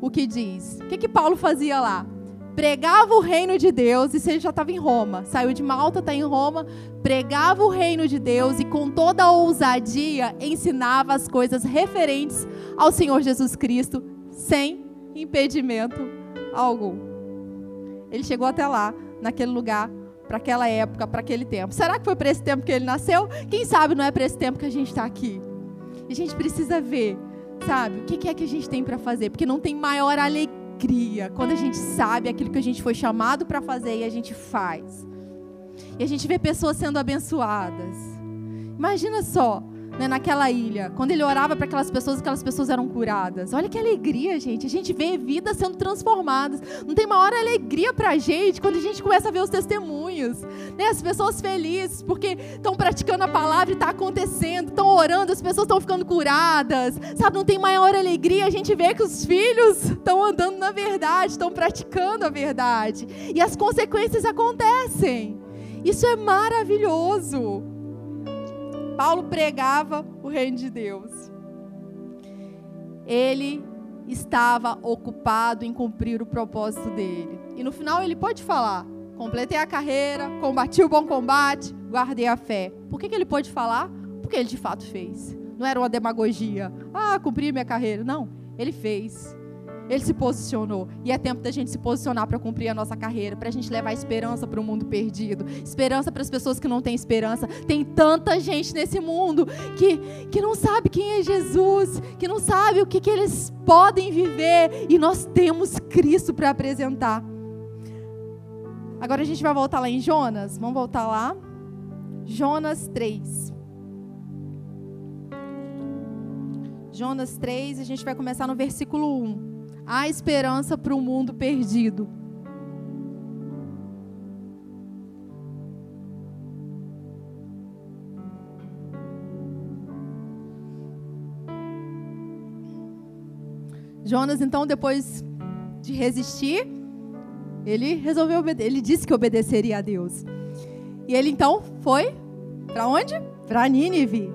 o que diz? O que, que Paulo fazia lá? Pregava o reino de Deus, e ele já estava em Roma, saiu de Malta, está em Roma, pregava o reino de Deus e com toda a ousadia ensinava as coisas referentes ao Senhor Jesus Cristo, sem impedimento algum. Ele chegou até lá, naquele lugar para aquela época, para aquele tempo. Será que foi para esse tempo que ele nasceu? Quem sabe não é para esse tempo que a gente está aqui. E a gente precisa ver, sabe, o que é que a gente tem para fazer, porque não tem maior alegria quando a gente sabe aquilo que a gente foi chamado para fazer e a gente faz. E a gente vê pessoas sendo abençoadas. Imagina só, né, naquela ilha, quando ele orava para aquelas pessoas, aquelas pessoas eram curadas. Olha que alegria, gente. A gente vê vidas sendo transformadas. Não tem maior alegria para a gente quando a gente começa a ver os testemunhos. Né? As pessoas felizes porque estão praticando a palavra e está acontecendo, estão orando, as pessoas estão ficando curadas. Sabe, não tem maior alegria a gente ver que os filhos estão andando na verdade, estão praticando a verdade. E as consequências acontecem. Isso é ele estava ocupado em cumprir o propósito dele. E no final ele pode falar: completei a carreira, combati o bom combate, guardei a fé. Por que, que ele pode falar? Porque ele de fato fez. Não era uma demagogia. Ah, cumpri minha carreira. Não, ele fez. Ele se posicionou. E é tempo da gente se posicionar para cumprir a nossa carreira, para a gente levar esperança para o mundo perdido, esperança para as pessoas que não têm esperança. Tem tanta gente nesse mundo que, que não sabe quem é Jesus, que não sabe o que, que eles podem viver. E nós temos Cristo para apresentar. Agora a gente vai voltar lá em Jonas. Vamos voltar lá. Jonas 3. Jonas 3, a gente vai começar no versículo 1 há esperança para um mundo perdido. Jonas, então, depois de resistir, ele resolveu. Ele disse que obedeceria a Deus. E ele então foi para onde? Para Nínive.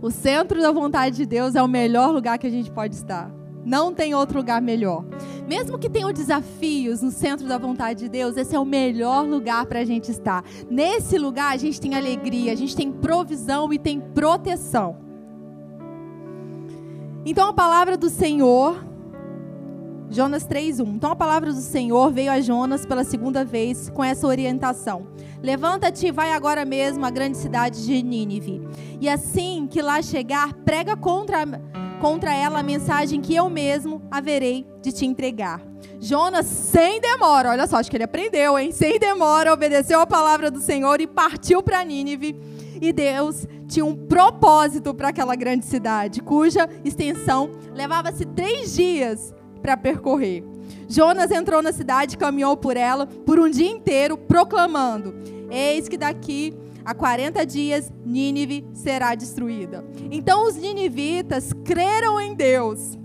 O centro da vontade de Deus é o melhor lugar que a gente pode estar. Não tem outro lugar melhor. Mesmo que tenham desafios no centro da vontade de Deus, esse é o melhor lugar para a gente estar. Nesse lugar a gente tem alegria, a gente tem provisão e tem proteção. Então a palavra do Senhor, Jonas 3:1. Então a palavra do Senhor veio a Jonas pela segunda vez com essa orientação: Levanta-te e vai agora mesmo à grande cidade de Nínive. E assim que lá chegar, prega contra contra ela a mensagem que eu mesmo haverei de te entregar. Jonas, sem demora, olha só, acho que ele aprendeu, hein? Sem demora, obedeceu a palavra do Senhor e partiu para Nínive. E Deus tinha um propósito para aquela grande cidade, cuja extensão levava-se três dias para percorrer. Jonas entrou na cidade, caminhou por ela por um dia inteiro, proclamando: Eis que daqui a 40 dias Nínive será destruída. Então os ninivitas creram em Deus.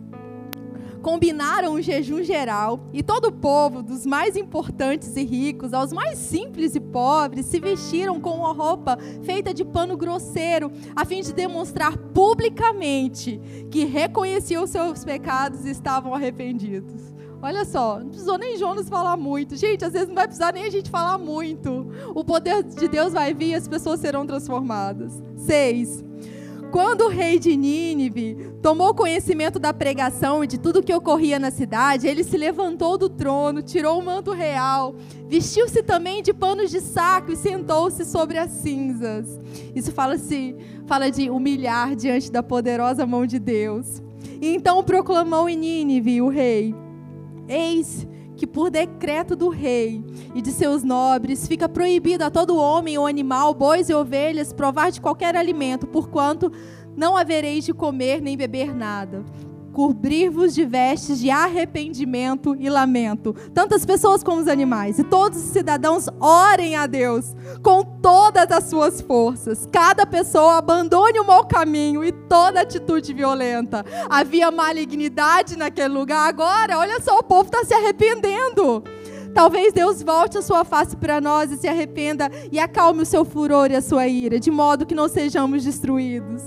Combinaram um jejum geral e todo o povo, dos mais importantes e ricos aos mais simples e pobres, se vestiram com uma roupa feita de pano grosseiro, a fim de demonstrar publicamente que reconheciam seus pecados e estavam arrependidos. Olha só, não precisou nem Jonas falar muito. Gente, às vezes não vai precisar nem a gente falar muito. O poder de Deus vai vir e as pessoas serão transformadas. Seis. Quando o rei de Nínive tomou conhecimento da pregação e de tudo que ocorria na cidade, ele se levantou do trono, tirou o manto real, vestiu-se também de panos de saco e sentou-se sobre as cinzas. Isso fala-se, fala de humilhar diante da poderosa mão de Deus. E então proclamou em Nínive o rei: Eis que por decreto do rei e de seus nobres fica proibido a todo homem ou animal, bois e ovelhas, provar de qualquer alimento, porquanto não havereis de comer nem beber nada cobrir-vos de vestes de arrependimento e lamento, tantas pessoas como os animais, e todos os cidadãos orem a Deus com todas as suas forças. Cada pessoa abandone o mau caminho e toda atitude violenta. Havia malignidade naquele lugar, agora, olha só, o povo está se arrependendo. Talvez Deus volte a sua face para nós e se arrependa e acalme o seu furor e a sua ira, de modo que não sejamos destruídos.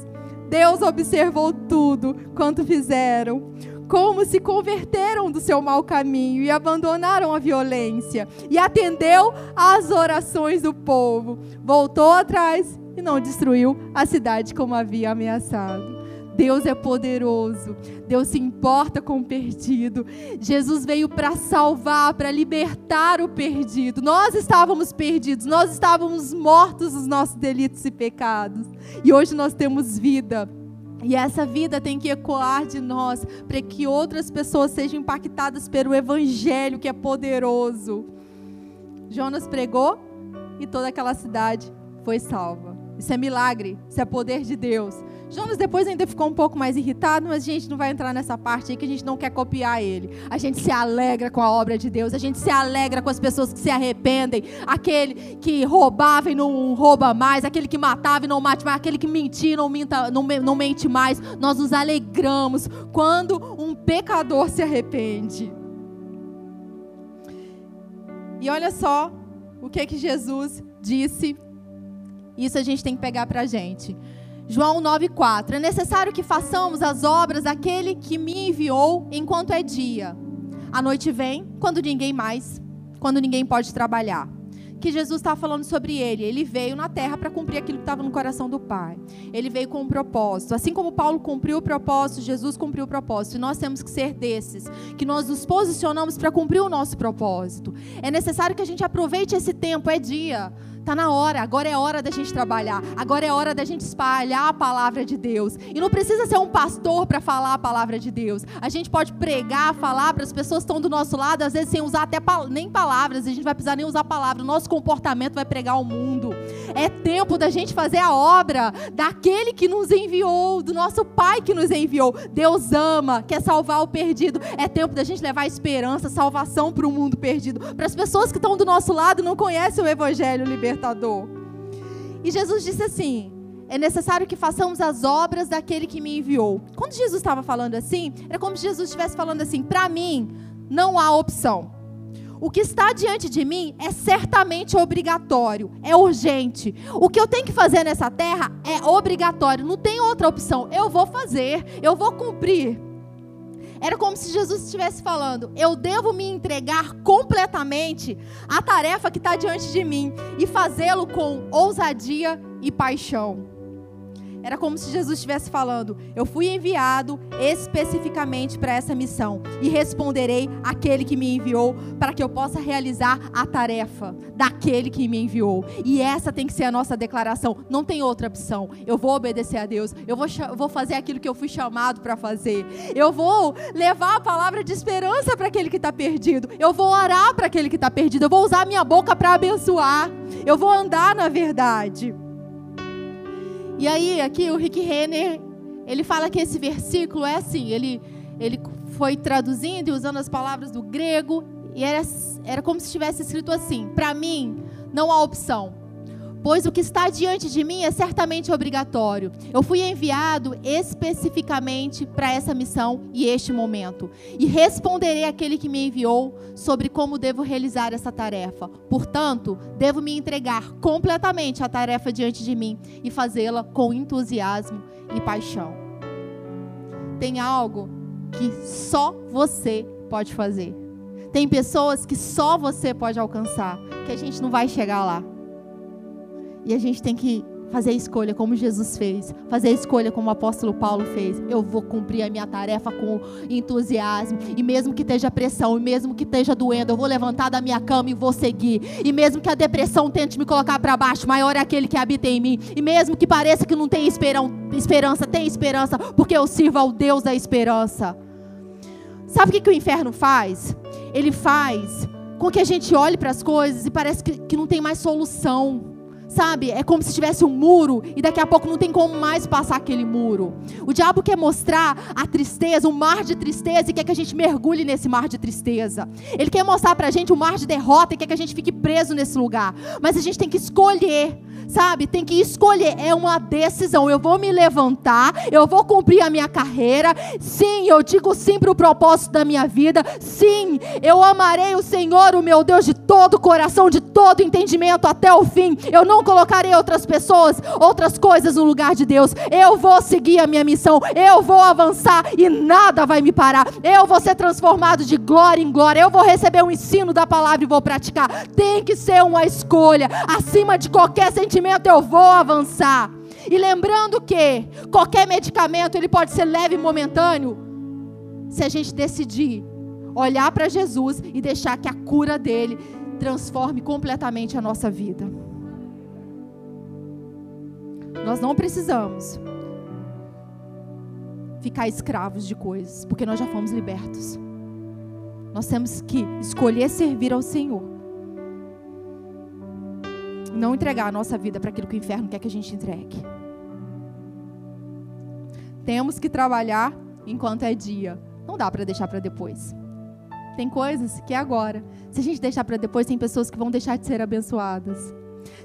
Deus observou tudo quanto fizeram, como se converteram do seu mau caminho e abandonaram a violência, e atendeu às orações do povo. Voltou atrás e não destruiu a cidade como havia ameaçado. Deus é poderoso. Deus se importa com o perdido. Jesus veio para salvar, para libertar o perdido. Nós estávamos perdidos, nós estávamos mortos nos nossos delitos e pecados. E hoje nós temos vida. E essa vida tem que ecoar de nós para que outras pessoas sejam impactadas pelo evangelho que é poderoso. Jonas pregou e toda aquela cidade foi salva. Isso é milagre, isso é poder de Deus. Jonas depois ainda ficou um pouco mais irritado, mas a gente não vai entrar nessa parte aí que a gente não quer copiar ele. A gente se alegra com a obra de Deus, a gente se alegra com as pessoas que se arrependem, aquele que roubava e não rouba mais, aquele que matava e não mate mais, aquele que mentia e não, minta, não, não mente mais. Nós nos alegramos quando um pecador se arrepende. E olha só o que que Jesus disse. Isso a gente tem que pegar para a gente. João 9,4: É necessário que façamos as obras daquele que me enviou enquanto é dia. A noite vem quando ninguém mais, quando ninguém pode trabalhar que Jesus estava falando sobre ele. Ele veio na terra para cumprir aquilo que estava no coração do Pai. Ele veio com um propósito. Assim como Paulo cumpriu o propósito, Jesus cumpriu o propósito. E nós temos que ser desses, que nós nos posicionamos para cumprir o nosso propósito. É necessário que a gente aproveite esse tempo, é dia. Está na hora, agora é hora da gente trabalhar, agora é hora da gente espalhar a palavra de Deus. E não precisa ser um pastor para falar a palavra de Deus. A gente pode pregar, falar para as pessoas que estão do nosso lado, às vezes sem usar até nem palavras, a gente vai precisar nem usar palavras. O nosso comportamento vai pregar ao mundo. É tempo da gente fazer a obra daquele que nos enviou, do nosso Pai que nos enviou. Deus ama, quer salvar o perdido. É tempo da gente levar esperança, salvação para o mundo perdido. Para as pessoas que estão do nosso lado não conhecem o Evangelho libertador libertador. E Jesus disse assim: é necessário que façamos as obras daquele que me enviou. Quando Jesus estava falando assim, era como se Jesus estivesse falando assim: para mim, não há opção. O que está diante de mim é certamente obrigatório, é urgente. O que eu tenho que fazer nessa terra é obrigatório, não tem outra opção. Eu vou fazer, eu vou cumprir. Era como se Jesus estivesse falando: eu devo me entregar completamente à tarefa que está diante de mim e fazê-lo com ousadia e paixão. Era como se Jesus estivesse falando: Eu fui enviado especificamente para essa missão e responderei àquele que me enviou para que eu possa realizar a tarefa daquele que me enviou. E essa tem que ser a nossa declaração. Não tem outra opção. Eu vou obedecer a Deus. Eu vou, vou fazer aquilo que eu fui chamado para fazer. Eu vou levar a palavra de esperança para aquele que está perdido. Eu vou orar para aquele que está perdido. Eu vou usar minha boca para abençoar. Eu vou andar na verdade. E aí, aqui o Rick Renner, ele fala que esse versículo é assim, ele, ele foi traduzindo e usando as palavras do grego, e era, era como se estivesse escrito assim: para mim, não há opção pois o que está diante de mim é certamente obrigatório. Eu fui enviado especificamente para essa missão e este momento, e responderei àquele que me enviou sobre como devo realizar essa tarefa. Portanto, devo me entregar completamente à tarefa diante de mim e fazê-la com entusiasmo e paixão. Tem algo que só você pode fazer. Tem pessoas que só você pode alcançar, que a gente não vai chegar lá. E a gente tem que fazer a escolha como Jesus fez, fazer a escolha como o apóstolo Paulo fez. Eu vou cumprir a minha tarefa com entusiasmo, e mesmo que esteja pressão, e mesmo que esteja doendo, eu vou levantar da minha cama e vou seguir. E mesmo que a depressão tente me colocar para baixo, maior é aquele que habita em mim. E mesmo que pareça que não tem esperança, tem esperança, porque eu sirvo ao Deus da esperança. Sabe o que, que o inferno faz? Ele faz com que a gente olhe para as coisas e parece que, que não tem mais solução. Sabe, é como se tivesse um muro e daqui a pouco não tem como mais passar aquele muro. O diabo quer mostrar a tristeza, um mar de tristeza e quer que a gente mergulhe nesse mar de tristeza. Ele quer mostrar pra gente um mar de derrota e quer que a gente fique preso nesse lugar. Mas a gente tem que escolher sabe? Tem que escolher, é uma decisão. Eu vou me levantar, eu vou cumprir a minha carreira. Sim, eu digo sim para o propósito da minha vida. Sim, eu amarei o Senhor, o meu Deus, de todo o coração, de todo entendimento até o fim. Eu não colocarei outras pessoas, outras coisas no lugar de Deus. Eu vou seguir a minha missão, eu vou avançar e nada vai me parar. Eu vou ser transformado de glória em glória. Eu vou receber o ensino da palavra e vou praticar. Tem que ser uma escolha acima de qualquer sentimento, eu vou avançar. E lembrando que qualquer medicamento ele pode ser leve e momentâneo, se a gente decidir olhar para Jesus e deixar que a cura dele transforme completamente a nossa vida. Nós não precisamos ficar escravos de coisas, porque nós já fomos libertos. Nós temos que escolher servir ao Senhor não entregar a nossa vida para aquilo que o inferno quer que a gente entregue. Temos que trabalhar enquanto é dia. Não dá para deixar para depois. Tem coisas que é agora. Se a gente deixar para depois, tem pessoas que vão deixar de ser abençoadas.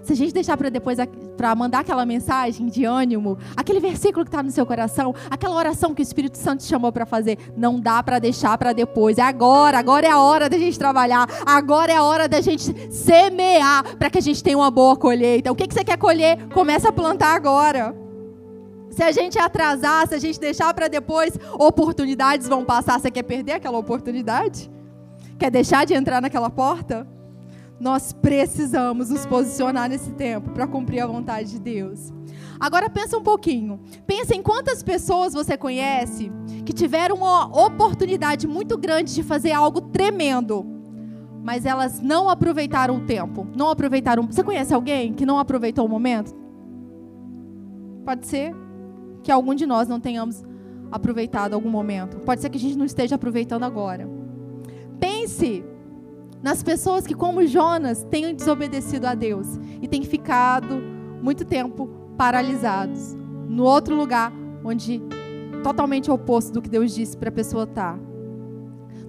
Se a gente deixar para depois, para mandar aquela mensagem de ânimo, aquele versículo que está no seu coração, aquela oração que o Espírito Santo te chamou para fazer, não dá para deixar para depois. É agora, agora é a hora da gente trabalhar, agora é a hora da gente semear para que a gente tenha uma boa colheita. O que, que você quer colher? Começa a plantar agora. Se a gente atrasar, se a gente deixar para depois, oportunidades vão passar. Você quer perder aquela oportunidade? Quer deixar de entrar naquela porta? Nós precisamos nos posicionar nesse tempo para cumprir a vontade de Deus. Agora pensa um pouquinho. Pensa em quantas pessoas você conhece que tiveram uma oportunidade muito grande de fazer algo tremendo, mas elas não aproveitaram o tempo. Não aproveitaram. Você conhece alguém que não aproveitou o momento? Pode ser que algum de nós não tenhamos aproveitado algum momento. Pode ser que a gente não esteja aproveitando agora. Pense nas pessoas que, como Jonas, tenham desobedecido a Deus e têm ficado muito tempo paralisados no outro lugar onde totalmente oposto do que Deus disse para a pessoa estar. Tá.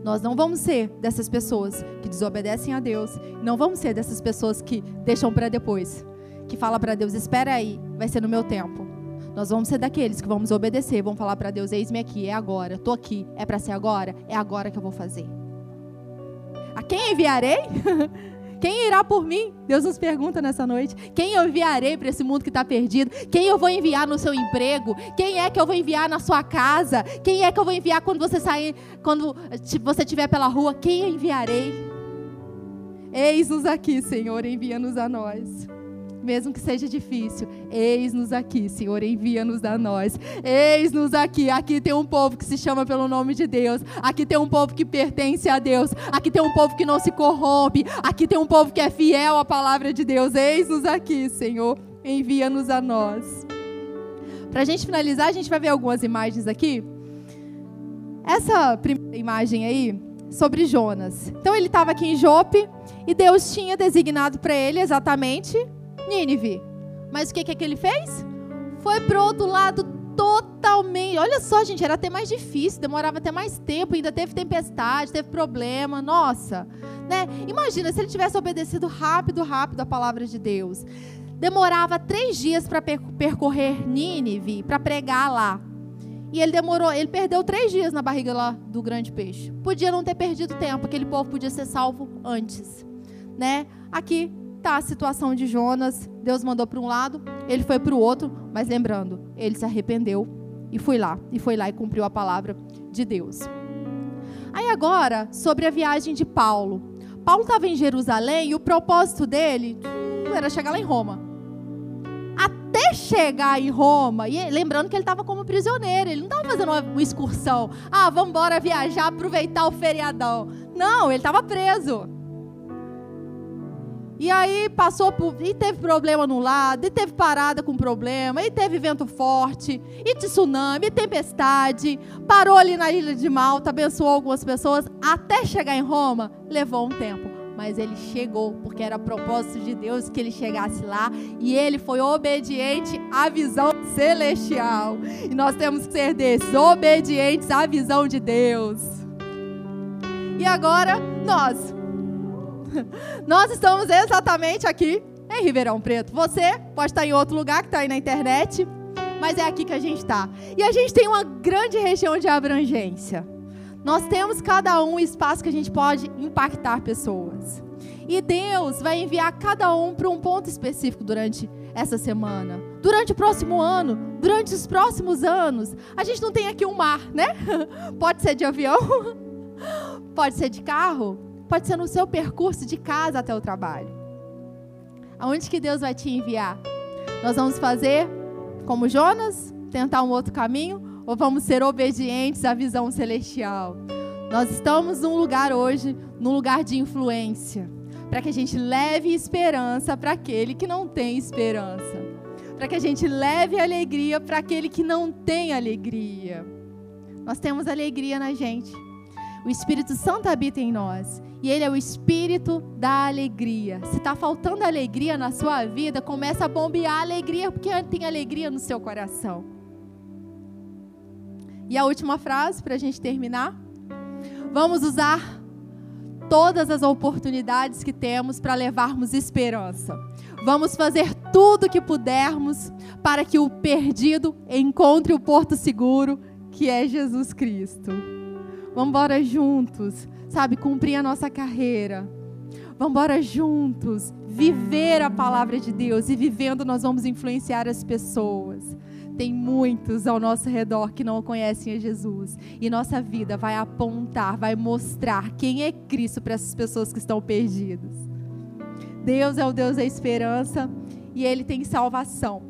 Nós não vamos ser dessas pessoas que desobedecem a Deus, não vamos ser dessas pessoas que deixam para depois, que fala para Deus: "Espera aí, vai ser no meu tempo". Nós vamos ser daqueles que vamos obedecer, vamos falar para Deus: eis-me aqui, é agora, estou aqui, é para ser agora, é agora que eu vou fazer. A quem enviarei? Quem irá por mim? Deus nos pergunta nessa noite. Quem eu enviarei para esse mundo que está perdido? Quem eu vou enviar no seu emprego? Quem é que eu vou enviar na sua casa? Quem é que eu vou enviar quando você sair, quando você estiver pela rua? Quem eu enviarei? Eis-nos aqui, Senhor, envia-nos a nós mesmo que seja difícil. Eis-nos aqui, Senhor, envia-nos a nós. Eis-nos aqui. Aqui tem um povo que se chama pelo nome de Deus. Aqui tem um povo que pertence a Deus. Aqui tem um povo que não se corrompe. Aqui tem um povo que é fiel à palavra de Deus. Eis-nos aqui, Senhor, envia-nos a nós. Para a gente finalizar, a gente vai ver algumas imagens aqui. Essa primeira imagem aí, sobre Jonas. Então ele estava aqui em Jope e Deus tinha designado para ele exatamente Nínive. Mas o que, que, que ele fez? Foi para o outro lado totalmente. Olha só, gente, era até mais difícil, demorava até mais tempo, ainda teve tempestade, teve problema. Nossa, né? Imagina se ele tivesse obedecido rápido, rápido a palavra de Deus. Demorava três dias para percorrer Nínive, para pregar lá. E ele demorou, ele perdeu três dias na barriga lá do grande peixe. Podia não ter perdido tempo, aquele povo podia ser salvo antes, né? Aqui está a situação de Jonas. Deus mandou para um lado, ele foi para o outro, mas lembrando, ele se arrependeu e foi lá, e foi lá e cumpriu a palavra de Deus. Aí agora, sobre a viagem de Paulo. Paulo estava em Jerusalém e o propósito dele era chegar lá em Roma. Até chegar em Roma, e lembrando que ele estava como prisioneiro, ele não estava fazendo uma, excursão. Ah, vamos embora viajar, aproveitar o feriadão. Não, ele estava preso. E aí passou por. E teve problema no lado, e teve parada com problema, e teve vento forte, e tsunami, e tempestade. Parou ali na ilha de Malta, abençoou algumas pessoas. Até chegar em Roma, levou um tempo. Mas ele chegou, porque era propósito de Deus que ele chegasse lá. E ele foi obediente à visão celestial. E nós temos que ser desobedientes à visão de Deus. E agora, nós Nós estamos exatamente aqui em Ribeirão Preto. Você pode estar em outro lugar que está aí na internet, mas é aqui que a gente está. E a gente tem uma grande região de abrangência. Nós temos cada um espaço que a gente pode impactar pessoas. E Deus vai enviar cada um para um ponto específico durante essa semana, durante o próximo ano, durante os próximos anos. A gente não tem aqui um mar, né? Pode ser de avião, pode ser de carro, Pode ser no seu percurso de casa até o trabalho. Aonde que Deus vai te enviar? Nós vamos fazer como Jonas, tentar um outro caminho, ou vamos ser obedientes à visão celestial? Nós estamos num lugar hoje, num lugar de influência, para que a gente leve esperança para aquele que não tem esperança, para que a gente leve alegria para aquele que não tem alegria. Nós temos alegria na gente. O Espírito Santo habita em nós e Ele é o Espírito da alegria. Se está faltando alegria na sua vida, começa a bombear alegria, porque tem alegria no seu coração. E a última frase para a gente terminar. Vamos usar todas as oportunidades que temos para levarmos esperança. Vamos fazer tudo o que pudermos para que o perdido encontre o porto seguro, que é Jesus Cristo. Vamos embora juntos, sabe, cumprir a nossa carreira. Vamos embora juntos, viver a palavra de Deus e vivendo nós vamos influenciar as pessoas. tem muitos ao nosso redor que não conhecem a Jesus. E nossa vida vai apontar, vai mostrar quem é Cristo para essas pessoas que estão perdidas. Deus é o Deus da esperança e Ele tem salvação.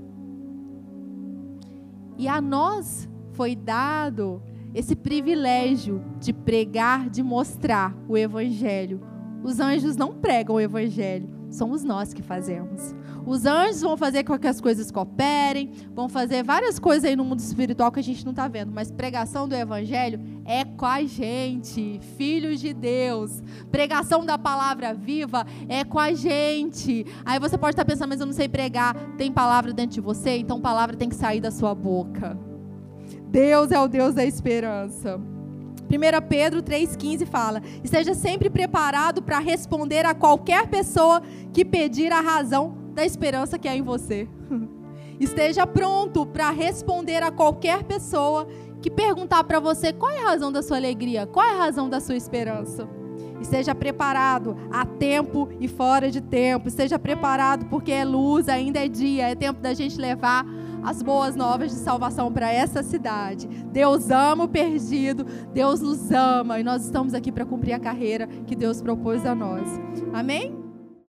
E a nós foi dado esse privilégio de pregar, de mostrar o Evangelho. Os anjos não pregam o Evangelho, somos nós que fazemos. Os anjos vão fazer com que as coisas cooperem, vão fazer várias coisas aí no mundo espiritual que a gente não está vendo, mas pregação do Evangelho é com a gente, filhos de Deus. Pregação da palavra viva é com a gente. Aí você pode estar pensando, mas eu não sei pregar. Tem palavra dentro de você, então palavra tem que sair da sua boca. Deus é o Deus da esperança. 1 Pedro 3,15 fala: Esteja sempre preparado para responder a qualquer pessoa que pedir a razão da esperança que há em você. Esteja pronto para responder a qualquer pessoa que perguntar para você qual é a razão da sua alegria, qual é a razão da sua esperança. Esteja preparado a tempo e fora de tempo. Esteja preparado porque é luz, ainda é dia, é tempo da gente levar as boas novas de salvação para essa cidade. Deus ama o perdido, Deus nos ama e nós estamos aqui para cumprir a carreira que Deus propôs a nós. Amém?